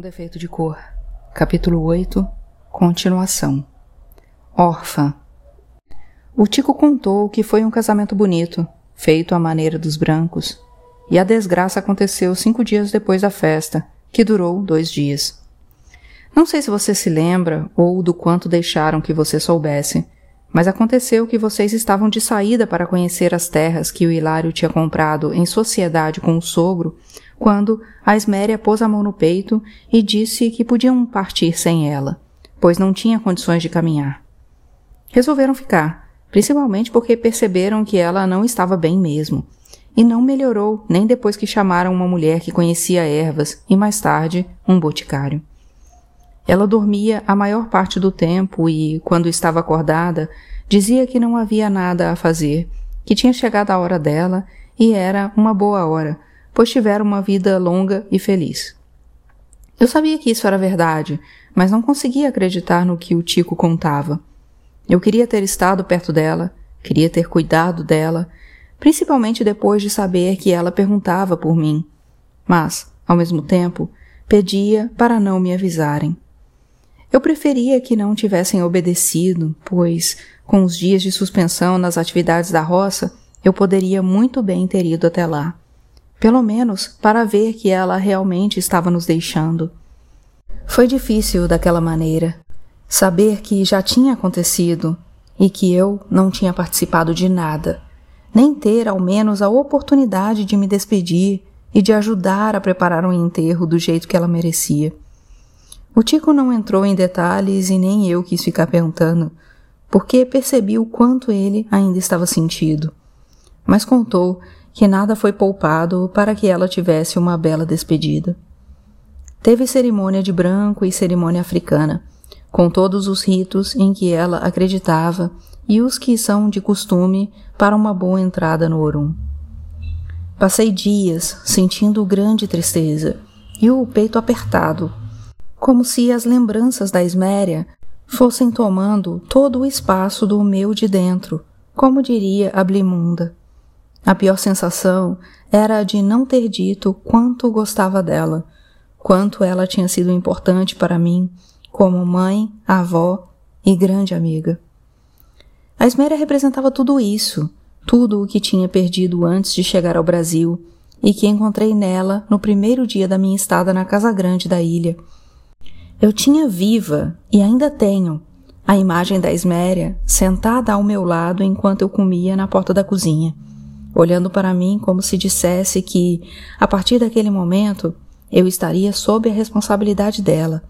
Com defeito de cor. Capítulo 8 Continuação. Órfã. O Tico contou que foi um casamento bonito, feito à maneira dos brancos, e a desgraça aconteceu cinco dias depois da festa, que durou dois dias. Não sei se você se lembra ou do quanto deixaram que você soubesse, mas aconteceu que vocês estavam de saída para conhecer as terras que o Hilário tinha comprado em sociedade com o sogro, quando a Esméria pôs a mão no peito e disse que podiam partir sem ela, pois não tinha condições de caminhar. Resolveram ficar, principalmente porque perceberam que ela não estava bem mesmo, e não melhorou nem depois que chamaram uma mulher que conhecia ervas e mais tarde um boticário. Ela dormia a maior parte do tempo e, quando estava acordada, dizia que não havia nada a fazer, que tinha chegado a hora dela e era uma boa hora, pois tiveram uma vida longa e feliz. Eu sabia que isso era verdade, mas não conseguia acreditar no que o Tico contava. Eu queria ter estado perto dela, queria ter cuidado dela, principalmente depois de saber que ela perguntava por mim. Mas, ao mesmo tempo, pedia para não me avisarem. Eu preferia que não tivessem obedecido, pois, com os dias de suspensão nas atividades da roça, eu poderia muito bem ter ido até lá pelo menos para ver que ela realmente estava nos deixando. Foi difícil daquela maneira saber que já tinha acontecido e que eu não tinha participado de nada, nem ter ao menos a oportunidade de me despedir e de ajudar a preparar um enterro do jeito que ela merecia. O Tico não entrou em detalhes e nem eu quis ficar perguntando, porque percebi o quanto ele ainda estava sentido. Mas contou que nada foi poupado para que ela tivesse uma bela despedida. Teve cerimônia de branco e cerimônia africana, com todos os ritos em que ela acreditava e os que são de costume para uma boa entrada no Orum. Passei dias sentindo grande tristeza e o peito apertado, como se as lembranças da Esméria fossem tomando todo o espaço do meu de dentro, como diria a Blimunda. A pior sensação era a de não ter dito quanto gostava dela, quanto ela tinha sido importante para mim, como mãe, avó e grande amiga. A Esméria representava tudo isso, tudo o que tinha perdido antes de chegar ao Brasil e que encontrei nela no primeiro dia da minha estada na Casa Grande da ilha. Eu tinha viva, e ainda tenho, a imagem da Esméria sentada ao meu lado enquanto eu comia na porta da cozinha olhando para mim como se dissesse que, a partir daquele momento, eu estaria sob a responsabilidade dela,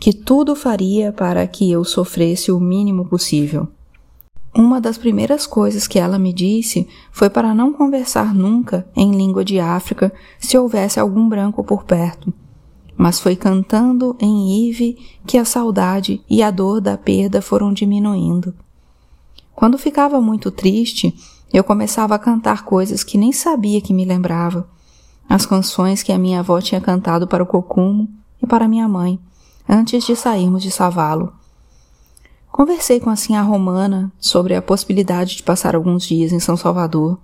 que tudo faria para que eu sofresse o mínimo possível. Uma das primeiras coisas que ela me disse foi para não conversar nunca em língua de África se houvesse algum branco por perto. Mas foi cantando em Ive que a saudade e a dor da perda foram diminuindo. Quando ficava muito triste, eu começava a cantar coisas que nem sabia que me lembrava. As canções que a minha avó tinha cantado para o Cocumo e para minha mãe, antes de sairmos de Savalo. Conversei com a Sinhá Romana sobre a possibilidade de passar alguns dias em São Salvador,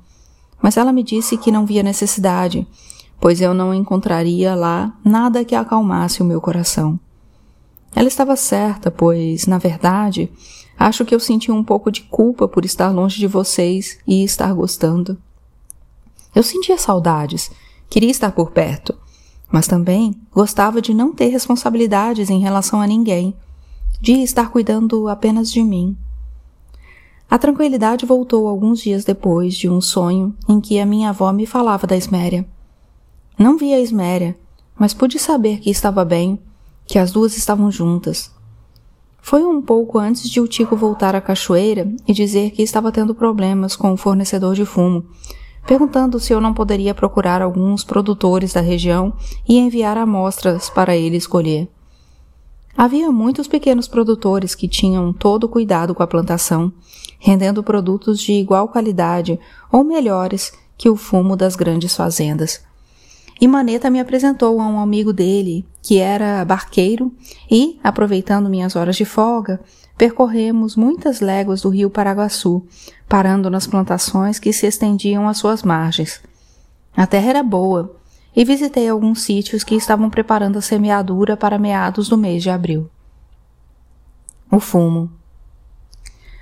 mas ela me disse que não via necessidade, pois eu não encontraria lá nada que acalmasse o meu coração. Ela estava certa, pois, na verdade, acho que eu senti um pouco de culpa por estar longe de vocês e estar gostando. Eu sentia saudades, queria estar por perto, mas também gostava de não ter responsabilidades em relação a ninguém, de estar cuidando apenas de mim. A tranquilidade voltou alguns dias depois de um sonho em que a minha avó me falava da Esméria. Não vi a Esméria, mas pude saber que estava bem que as duas estavam juntas. Foi um pouco antes de o Tico voltar à cachoeira e dizer que estava tendo problemas com o fornecedor de fumo, perguntando se eu não poderia procurar alguns produtores da região e enviar amostras para ele escolher. Havia muitos pequenos produtores que tinham todo cuidado com a plantação, rendendo produtos de igual qualidade ou melhores que o fumo das grandes fazendas. E Maneta me apresentou a um amigo dele, que era barqueiro, e, aproveitando minhas horas de folga, percorremos muitas léguas do rio Paraguaçu, parando nas plantações que se estendiam às suas margens. A terra era boa, e visitei alguns sítios que estavam preparando a semeadura para meados do mês de abril. O fumo.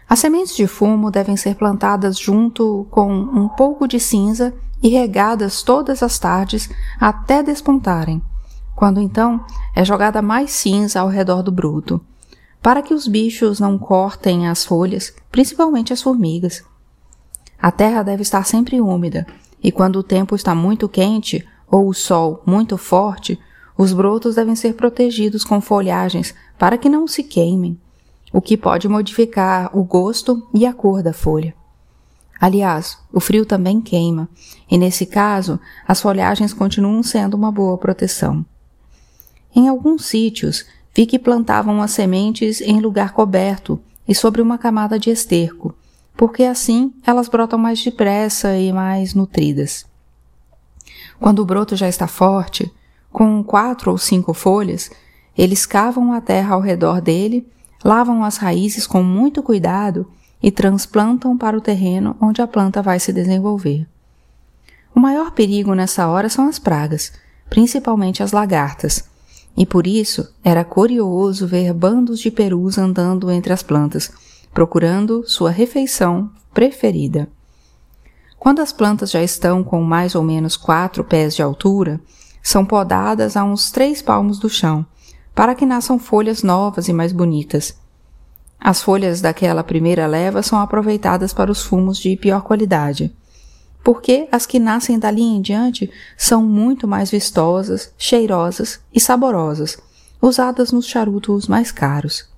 As sementes de fumo devem ser plantadas junto com um pouco de cinza e regadas todas as tardes até despontarem, quando então é jogada mais cinza ao redor do bruto, para que os bichos não cortem as folhas, principalmente as formigas. A terra deve estar sempre úmida, e quando o tempo está muito quente ou o sol muito forte, os brotos devem ser protegidos com folhagens para que não se queimem, o que pode modificar o gosto e a cor da folha. Aliás, o frio também queima, e nesse caso, as folhagens continuam sendo uma boa proteção. Em alguns sítios, vi que plantavam as sementes em lugar coberto e sobre uma camada de esterco, porque assim elas brotam mais depressa e mais nutridas. Quando o broto já está forte, com quatro ou cinco folhas, eles cavam a terra ao redor dele, lavam as raízes com muito cuidado e transplantam para o terreno onde a planta vai se desenvolver. O maior perigo nessa hora são as pragas, principalmente as lagartas, e por isso era curioso ver bandos de perus andando entre as plantas, procurando sua refeição preferida. Quando as plantas já estão com mais ou menos quatro pés de altura, são podadas a uns três palmos do chão, para que nasçam folhas novas e mais bonitas. As folhas daquela primeira leva são aproveitadas para os fumos de pior qualidade, porque as que nascem dali em diante são muito mais vistosas, cheirosas e saborosas, usadas nos charutos mais caros.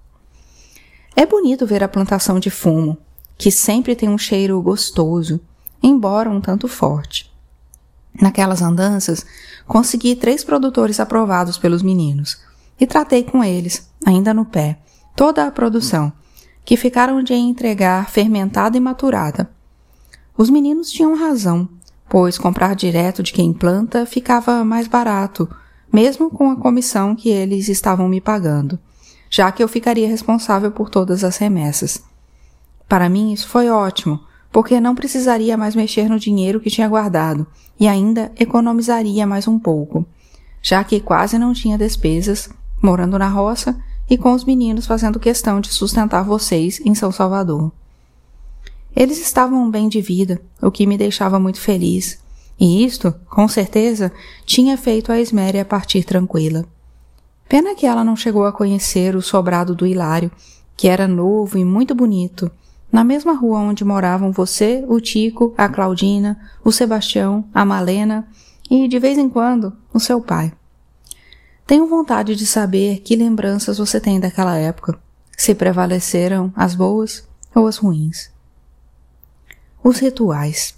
É bonito ver a plantação de fumo, que sempre tem um cheiro gostoso, embora um tanto forte. Naquelas andanças, consegui três produtores aprovados pelos meninos e tratei com eles, ainda no pé, toda a produção, que ficaram de entregar fermentada e maturada. Os meninos tinham razão, pois comprar direto de quem planta ficava mais barato, mesmo com a comissão que eles estavam me pagando, já que eu ficaria responsável por todas as remessas. Para mim isso foi ótimo, porque não precisaria mais mexer no dinheiro que tinha guardado e ainda economizaria mais um pouco, já que quase não tinha despesas, morando na roça e com os meninos fazendo questão de sustentar vocês em São Salvador. Eles estavam bem de vida, o que me deixava muito feliz, e isto, com certeza, tinha feito a Esméria partir tranquila. Pena que ela não chegou a conhecer o sobrado do Hilário, que era novo e muito bonito, na mesma rua onde moravam você, o Tico, a Claudina, o Sebastião, a Malena e, de vez em quando, o seu pai. Tenho vontade de saber que lembranças você tem daquela época, se prevaleceram as boas ou as ruins. Os rituais.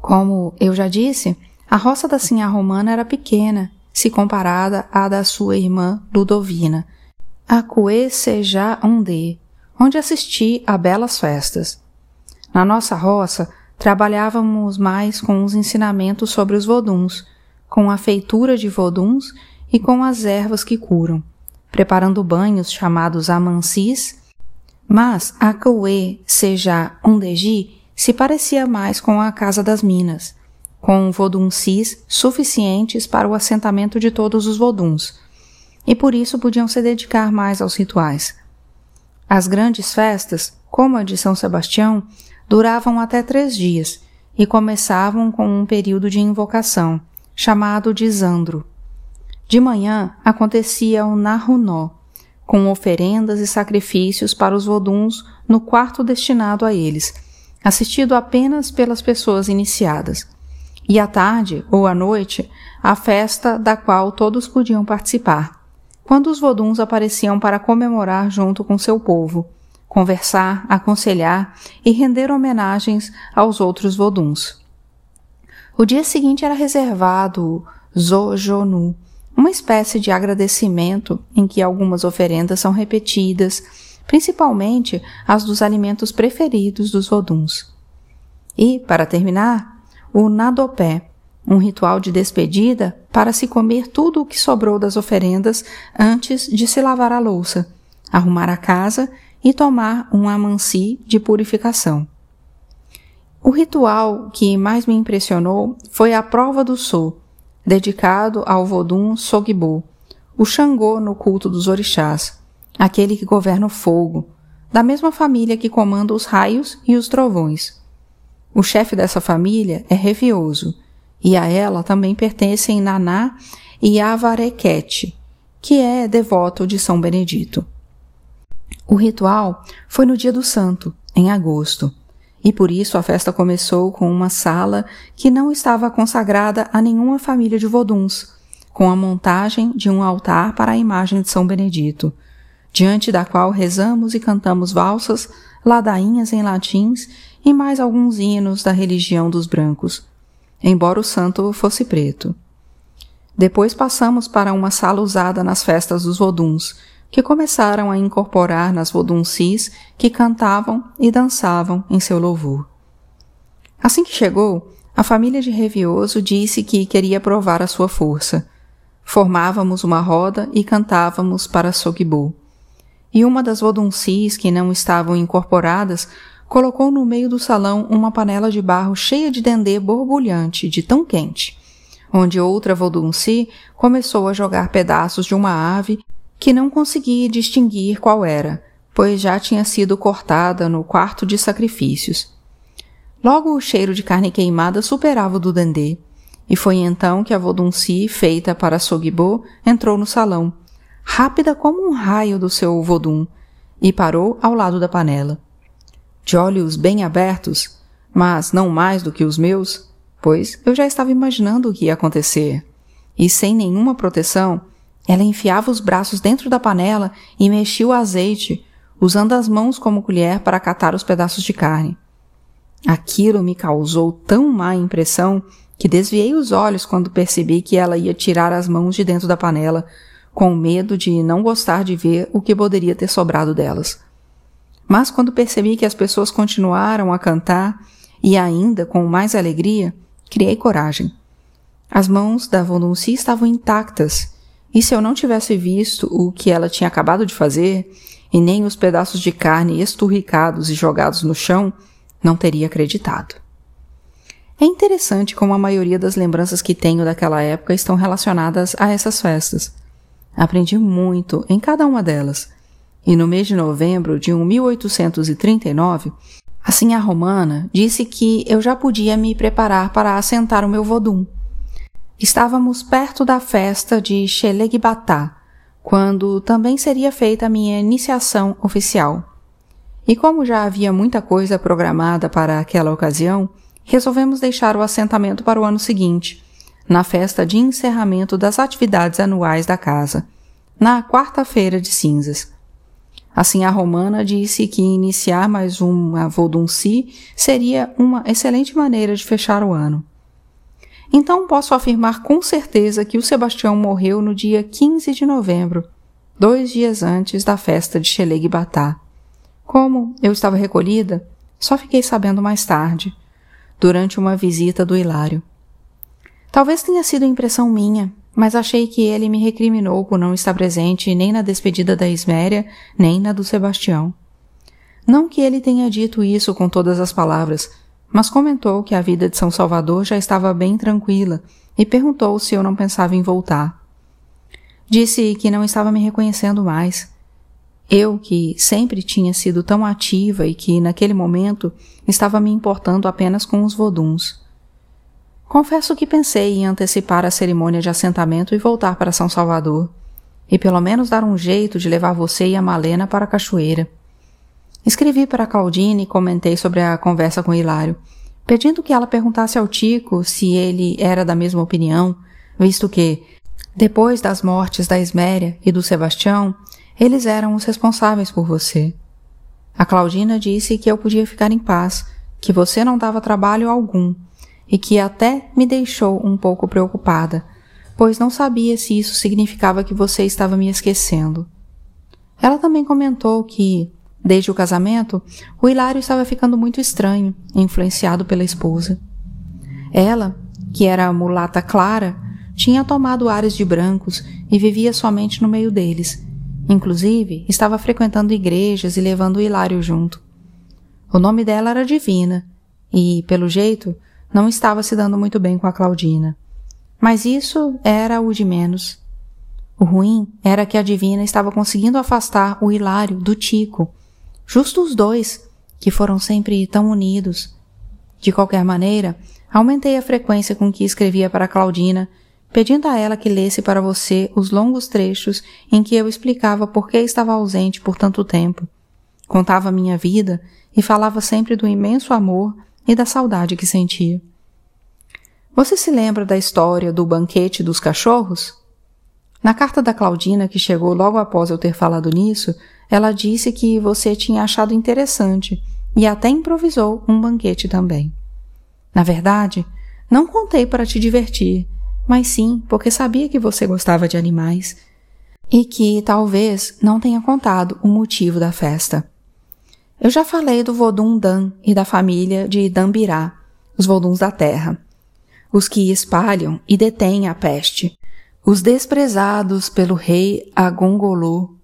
Como eu já disse, a roça da Sinhá Romana era pequena, se comparada à da sua irmã Ludovina, a Cue Seja Onde, onde assisti a belas festas. Na nossa roça, trabalhávamos mais com os ensinamentos sobre os voduns, com a feitura de voduns e com as ervas que curam, preparando banhos chamados amansis, mas a Cauê seja Undeji se parecia mais com a Casa das Minas, com voduncis suficientes para o assentamento de todos os voduns, e por isso podiam se dedicar mais aos rituais. As grandes festas, como a de São Sebastião, duravam até três dias e começavam com um período de invocação, chamado de Zandro. De manhã acontecia o Nahunó, com oferendas e sacrifícios para os voduns no quarto destinado a eles, assistido apenas pelas pessoas iniciadas. E à tarde ou à noite, a festa da qual todos podiam participar, quando os voduns apareciam para comemorar junto com seu povo, conversar, aconselhar e render homenagens aos outros voduns. O dia seguinte era reservado Zojonu, uma espécie de agradecimento em que algumas oferendas são repetidas, principalmente as dos alimentos preferidos dos voduns. E, para terminar, o nadopé, um ritual de despedida para se comer tudo o que sobrou das oferendas antes de se lavar a louça, arrumar a casa e tomar um amansi de purificação. O ritual que mais me impressionou foi a prova do sol, dedicado ao Vodun Sogbo, o Xangô no culto dos orixás, aquele que governa o fogo, da mesma família que comanda os raios e os trovões. O chefe dessa família é Revioso, e a ela também pertencem Naná e Avarequete, que é devoto de São Benedito. O ritual foi no dia do santo, em agosto, e por isso a festa começou com uma sala que não estava consagrada a nenhuma família de voduns, com a montagem de um altar para a imagem de São Benedito, diante da qual rezamos e cantamos valsas, ladainhas em latins e mais alguns hinos da religião dos brancos, embora o santo fosse preto. Depois passamos para uma sala usada nas festas dos voduns, que começaram a incorporar nas voduncis que cantavam e dançavam em seu louvor. Assim que chegou, a família de Revioso disse que queria provar a sua força. Formávamos uma roda e cantávamos para Sogbo. E uma das voduncis que não estavam incorporadas colocou no meio do salão uma panela de barro cheia de dendê borbulhante de tão quente onde outra Vodunci começou a jogar pedaços de uma ave que não conseguia distinguir qual era, pois já tinha sido cortada no quarto de sacrifícios. Logo o cheiro de carne queimada superava o do dendê, e foi então que a Vodunci, feita para Sogbo, entrou no salão, rápida como um raio do seu Vodun, e parou ao lado da panela. De olhos bem abertos, mas não mais do que os meus, pois eu já estava imaginando o que ia acontecer. E sem nenhuma proteção, ela enfiava os braços dentro da panela e mexia o azeite, usando as mãos como colher para catar os pedaços de carne. Aquilo me causou tão má impressão que desviei os olhos quando percebi que ela ia tirar as mãos de dentro da panela, com medo de não gostar de ver o que poderia ter sobrado delas. Mas quando percebi que as pessoas continuaram a cantar, e ainda com mais alegria, Criei coragem. As mãos da Vonunci estavam intactas, e se eu não tivesse visto o que ela tinha acabado de fazer, e nem os pedaços de carne esturricados e jogados no chão, não teria acreditado. É interessante como a maioria das lembranças que tenho daquela época estão relacionadas a essas festas. Aprendi muito em cada uma delas. E no mês de novembro de 1839, Assim, a romana disse que eu já podia me preparar para assentar o meu vodum. Estávamos perto da festa de Xelegbatá, quando também seria feita a minha iniciação oficial. E como já havia muita coisa programada para aquela ocasião, resolvemos deixar o assentamento para o ano seguinte, na festa de encerramento das atividades anuais da casa, na quarta-feira de cinzas. Assim, a romana disse que iniciar mais uma Vodunci seria uma excelente maneira de fechar o ano. Então posso afirmar com certeza que o Sebastião morreu no dia 15 de novembro, dois dias antes da festa de Xelegbatá. Como eu estava recolhida, só fiquei sabendo mais tarde, durante uma visita do Hilário. Talvez tenha sido impressão minha, mas achei que ele me recriminou por não estar presente nem na despedida da Isméria, nem na do Sebastião. Não que ele tenha dito isso com todas as palavras, mas comentou que a vida de São Salvador já estava bem tranquila e perguntou se eu não pensava em voltar. Disse que não estava me reconhecendo mais. Eu, que sempre tinha sido tão ativa e que, naquele momento, estava me importando apenas com os voduns. Confesso que pensei em antecipar a cerimônia de assentamento e voltar para São Salvador, e pelo menos dar um jeito de levar você e a Malena para a cachoeira. Escrevi para Claudine e comentei sobre a conversa com Hilário, pedindo que ela perguntasse ao Tico se ele era da mesma opinião, visto que, depois das mortes da Esméria e do Sebastião, eles eram os responsáveis por você. A Claudina disse que eu podia ficar em paz, que você não dava trabalho algum e que até me deixou um pouco preocupada, pois não sabia se isso significava que você estava me esquecendo. Ela também comentou que, desde o casamento, o Hilário estava ficando muito estranho, influenciado pela esposa. Ela, que era a mulata clara, tinha tomado ares de brancos e vivia somente no meio deles. Inclusive, estava frequentando igrejas e levando o Hilário junto. O nome dela era Divina, e, pelo jeito, não estava se dando muito bem com a Claudina. Mas isso era o de menos. O ruim era que a divina estava conseguindo afastar o Hilário do Tico, justo os dois, que foram sempre tão unidos. De qualquer maneira, aumentei a frequência com que escrevia para Claudina, pedindo a ela que lesse para você os longos trechos em que eu explicava por que estava ausente por tanto tempo. Contava minha vida e falava sempre do imenso amor e da saudade que sentia. Você se lembra da história do banquete dos cachorros? Na carta da Claudina, que chegou logo após eu ter falado nisso, ela disse que você tinha achado interessante e até improvisou um banquete também. Na verdade, não contei para te divertir, mas sim porque sabia que você gostava de animais e que talvez não tenha contado o motivo da festa. Eu já falei do Vodun Dan e da família de Dambirá, os Voduns da terra, os que espalham e detêm a peste, os desprezados pelo rei Agongolu.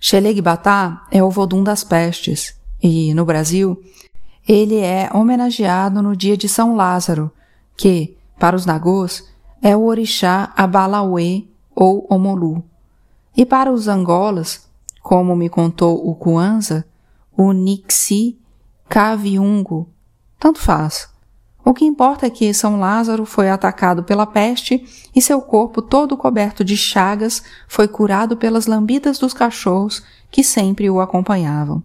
Xelegbatá é o Vodun das pestes, e, no Brasil, ele é homenageado no dia de São Lázaro, que, para os nagôs, é o orixá Abalauê ou Omolu. E para os angolas, como me contou o Kwanzaa, o Nixi Kaviungo. Tanto faz. O que importa é que São Lázaro foi atacado pela peste e seu corpo todo coberto de chagas foi curado pelas lambidas dos cachorros que sempre o acompanhavam.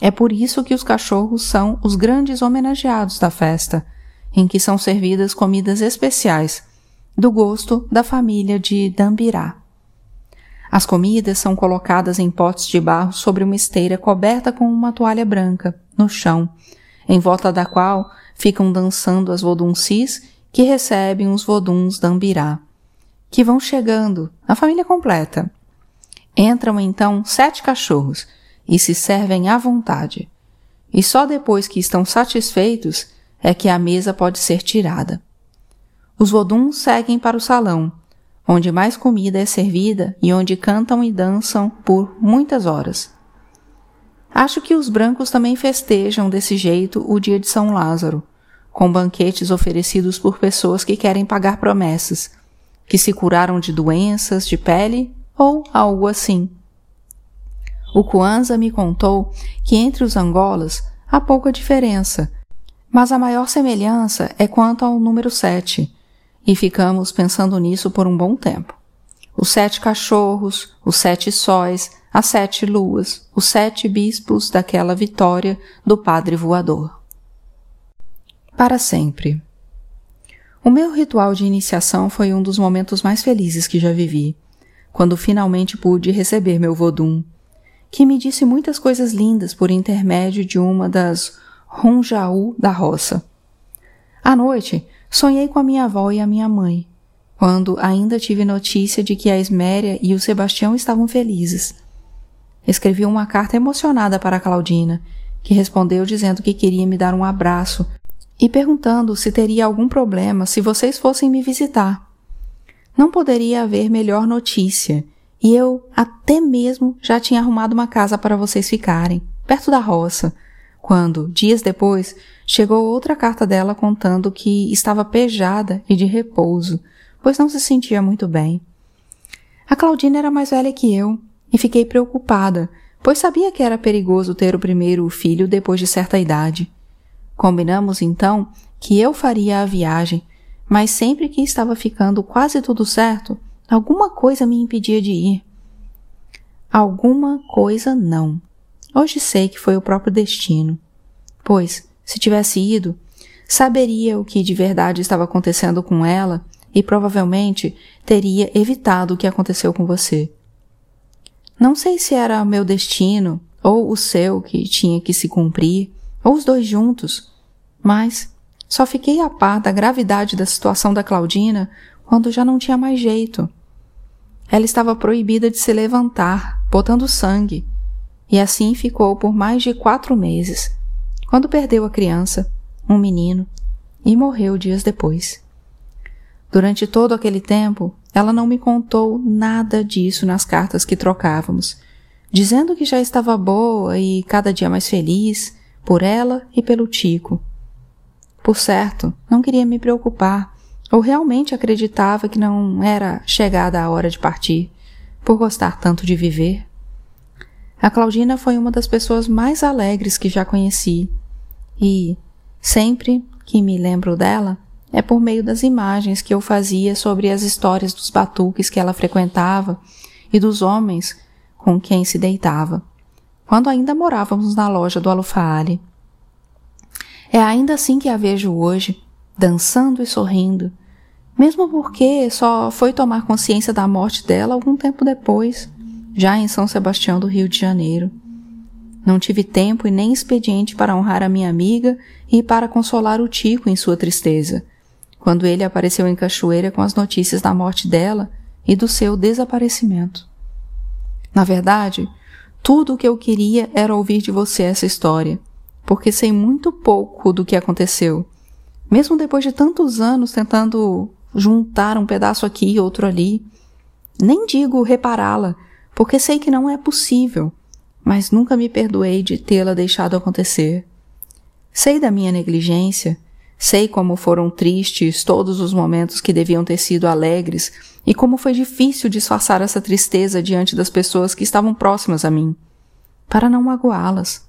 É por isso que os cachorros são os grandes homenageados da festa, em que são servidas comidas especiais, do gosto da família de Dambirá. As comidas são colocadas em potes de barro sobre uma esteira coberta com uma toalha branca, no chão, em volta da qual ficam dançando as voduncis que recebem os voduns da Ambirá, que vão chegando, a família completa. Entram então sete cachorros e se servem à vontade. E só depois que estão satisfeitos é que a mesa pode ser tirada. Os voduns seguem para o salão, onde mais comida é servida e onde cantam e dançam por muitas horas. Acho que os brancos também festejam desse jeito o dia de São Lázaro, com banquetes oferecidos por pessoas que querem pagar promessas, que se curaram de doenças de pele ou algo assim. O Kwanzaa me contou que entre os Angolas há pouca diferença, mas a maior semelhança é quanto ao número sete, e ficamos pensando nisso por um bom tempo. Os sete cachorros, os sete sóis, as sete luas, os sete bispos daquela vitória do Padre Voador. Para sempre. O meu ritual de iniciação foi um dos momentos mais felizes que já vivi, quando finalmente pude receber meu vodum, que me disse muitas coisas lindas por intermédio de uma das Ronjaú da roça. À noite, sonhei com a minha avó e a minha mãe, quando ainda tive notícia de que a Esméria e o Sebastião estavam felizes escrevi uma carta emocionada para Claudina, que respondeu dizendo que queria me dar um abraço e perguntando se teria algum problema se vocês fossem me visitar. Não poderia haver melhor notícia, e eu até mesmo já tinha arrumado uma casa para vocês ficarem, perto da roça, quando, dias depois, chegou outra carta dela contando que estava pejada e de repouso, pois não se sentia muito bem. A Claudina era mais velha que eu, e fiquei preocupada, pois sabia que era perigoso ter o primeiro filho depois de certa idade. Combinamos então que eu faria a viagem, mas sempre que estava ficando quase tudo certo, alguma coisa me impedia de ir. Alguma coisa não. Hoje sei que foi o próprio destino. Pois, se tivesse ido, saberia o que de verdade estava acontecendo com ela e provavelmente teria evitado o que aconteceu com você. Não sei se era meu destino ou o seu que tinha que se cumprir, ou os dois juntos, mas só fiquei a par da gravidade da situação da Claudina quando já não tinha mais jeito. Ela estava proibida de se levantar, botando sangue, e assim ficou por mais de quatro meses, quando perdeu a criança, um menino, e morreu dias depois. Durante todo aquele tempo, ela não me contou nada disso nas cartas que trocávamos, dizendo que já estava boa e cada dia mais feliz por ela e pelo Tico. Por certo, não queria me preocupar, ou realmente acreditava que não era chegada a hora de partir, por gostar tanto de viver. A Claudina foi uma das pessoas mais alegres que já conheci, e, sempre que me lembro dela, é por meio das imagens que eu fazia sobre as histórias dos batuques que ela frequentava e dos homens com quem se deitava, quando ainda morávamos na loja do Alufaale. É ainda assim que a vejo hoje, dançando e sorrindo, mesmo porque só foi tomar consciência da morte dela algum tempo depois, já em São Sebastião do Rio de Janeiro. Não tive tempo e nem expediente para honrar a minha amiga e para consolar o Tico em sua tristeza, quando ele apareceu em Cachoeira com as notícias da morte dela e do seu desaparecimento. Na verdade, tudo o que eu queria era ouvir de você essa história, porque sei muito pouco do que aconteceu. Mesmo depois de tantos anos tentando juntar um pedaço aqui e outro ali. Nem digo repará-la, porque sei que não é possível, mas nunca me perdoei de tê-la deixado acontecer. Sei da minha negligência, sei como foram tristes todos os momentos que deviam ter sido alegres e como foi difícil disfarçar essa tristeza diante das pessoas que estavam próximas a mim, para não magoá-las.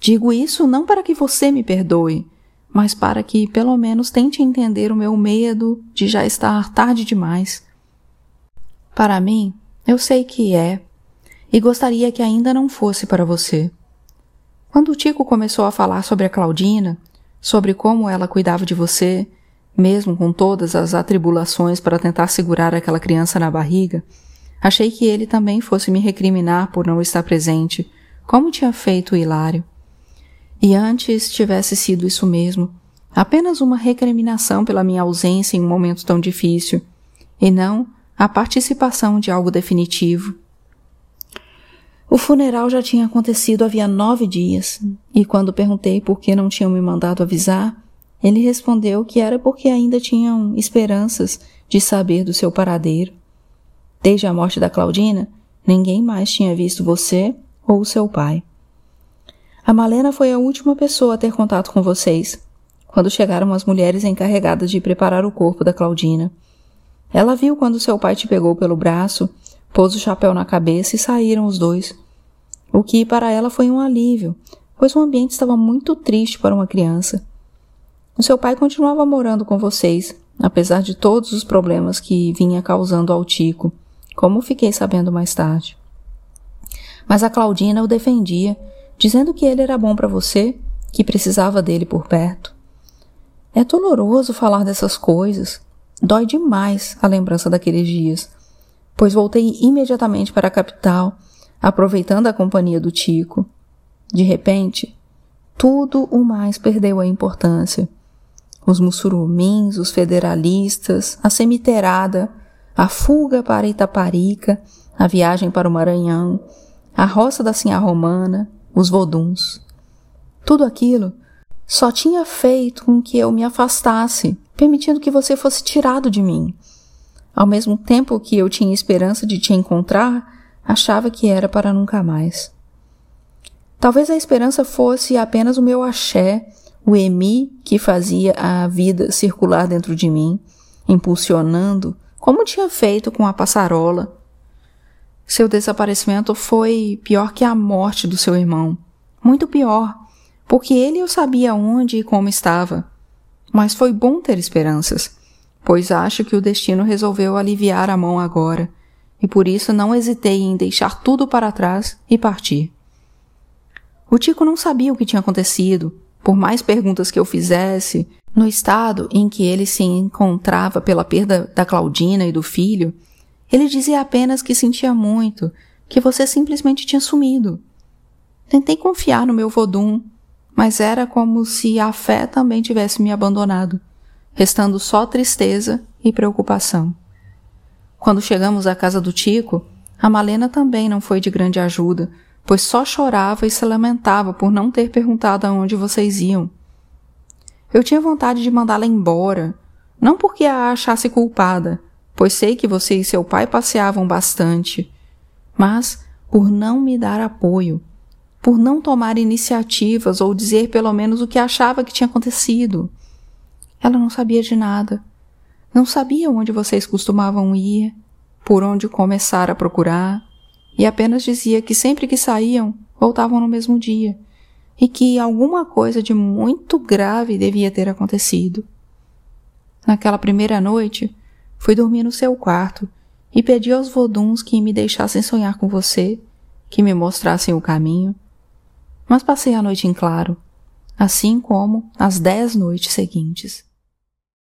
Digo isso não para que você me perdoe, mas para que pelo menos tente entender o meu medo de já estar tarde demais. Para mim, eu sei que é, e gostaria que ainda não fosse para você. Quando o Tico começou a falar sobre a Claudina, sobre como ela cuidava de você, mesmo com todas as atribulações para tentar segurar aquela criança na barriga, achei que ele também fosse me recriminar por não estar presente, como tinha feito o Hilário. E antes tivesse sido isso mesmo, apenas uma recriminação pela minha ausência em um momento tão difícil, e não a participação de algo definitivo. O funeral já tinha acontecido havia nove dias, e quando perguntei por que não tinham me mandado avisar, ele respondeu que era porque ainda tinham esperanças de saber do seu paradeiro. Desde a morte da Claudina, ninguém mais tinha visto você ou seu pai. A Malena foi a última pessoa a ter contato com vocês, quando chegaram as mulheres encarregadas de preparar o corpo da Claudina. Ela viu quando seu pai te pegou pelo braço, pôs o chapéu na cabeça e saíram os dois. O que para ela foi um alívio, pois o ambiente estava muito triste para uma criança. O seu pai continuava morando com vocês, apesar de todos os problemas que vinha causando ao Tico, como fiquei sabendo mais tarde. Mas a Claudina o defendia dizendo que ele era bom para você, que precisava dele por perto. É doloroso falar dessas coisas. Dói demais a lembrança daqueles dias, pois voltei imediatamente para a capital, aproveitando a companhia do Tico. De repente, tudo o mais perdeu a importância. Os mussurumins, os federalistas, a cemiterada, a fuga para Itaparica, a viagem para o Maranhão, a roça da Sinhá Romana, os voduns. Tudo aquilo só tinha feito com que eu me afastasse, permitindo que você fosse tirado de mim. Ao mesmo tempo que eu tinha esperança de te encontrar, achava que era para nunca mais. Talvez a esperança fosse apenas o meu axé, o emi que fazia a vida circular dentro de mim, impulsionando, como tinha feito com a passarola, seu desaparecimento foi pior que a morte do seu irmão. Muito pior, porque ele eu sabia onde e como estava. Mas foi bom ter esperanças, pois acho que o destino resolveu aliviar a mão agora, e por isso não hesitei em deixar tudo para trás e partir. O Tico não sabia o que tinha acontecido, por mais perguntas que eu fizesse, no estado em que ele se encontrava pela perda da Claudina e do filho, ele dizia apenas que sentia muito, que você simplesmente tinha sumido. Tentei confiar no meu vodum, mas era como se a fé também tivesse me abandonado, restando só tristeza e preocupação. Quando chegamos à casa do Tico, a Malena também não foi de grande ajuda, pois só chorava e se lamentava por não ter perguntado aonde vocês iam. Eu tinha vontade de mandá-la embora, não porque a achasse culpada, pois sei que você e seu pai passeavam bastante, mas por não me dar apoio, por não tomar iniciativas ou dizer pelo menos o que achava que tinha acontecido. Ela não sabia de nada. Não sabia onde vocês costumavam ir, por onde começar a procurar, e apenas dizia que sempre que saíam, voltavam no mesmo dia, e que alguma coisa de muito grave devia ter acontecido. Naquela primeira noite, fui dormir no seu quarto e pedi aos voduns que me deixassem sonhar com você, que me mostrassem o caminho. Mas passei a noite em claro, assim como as dez noites seguintes.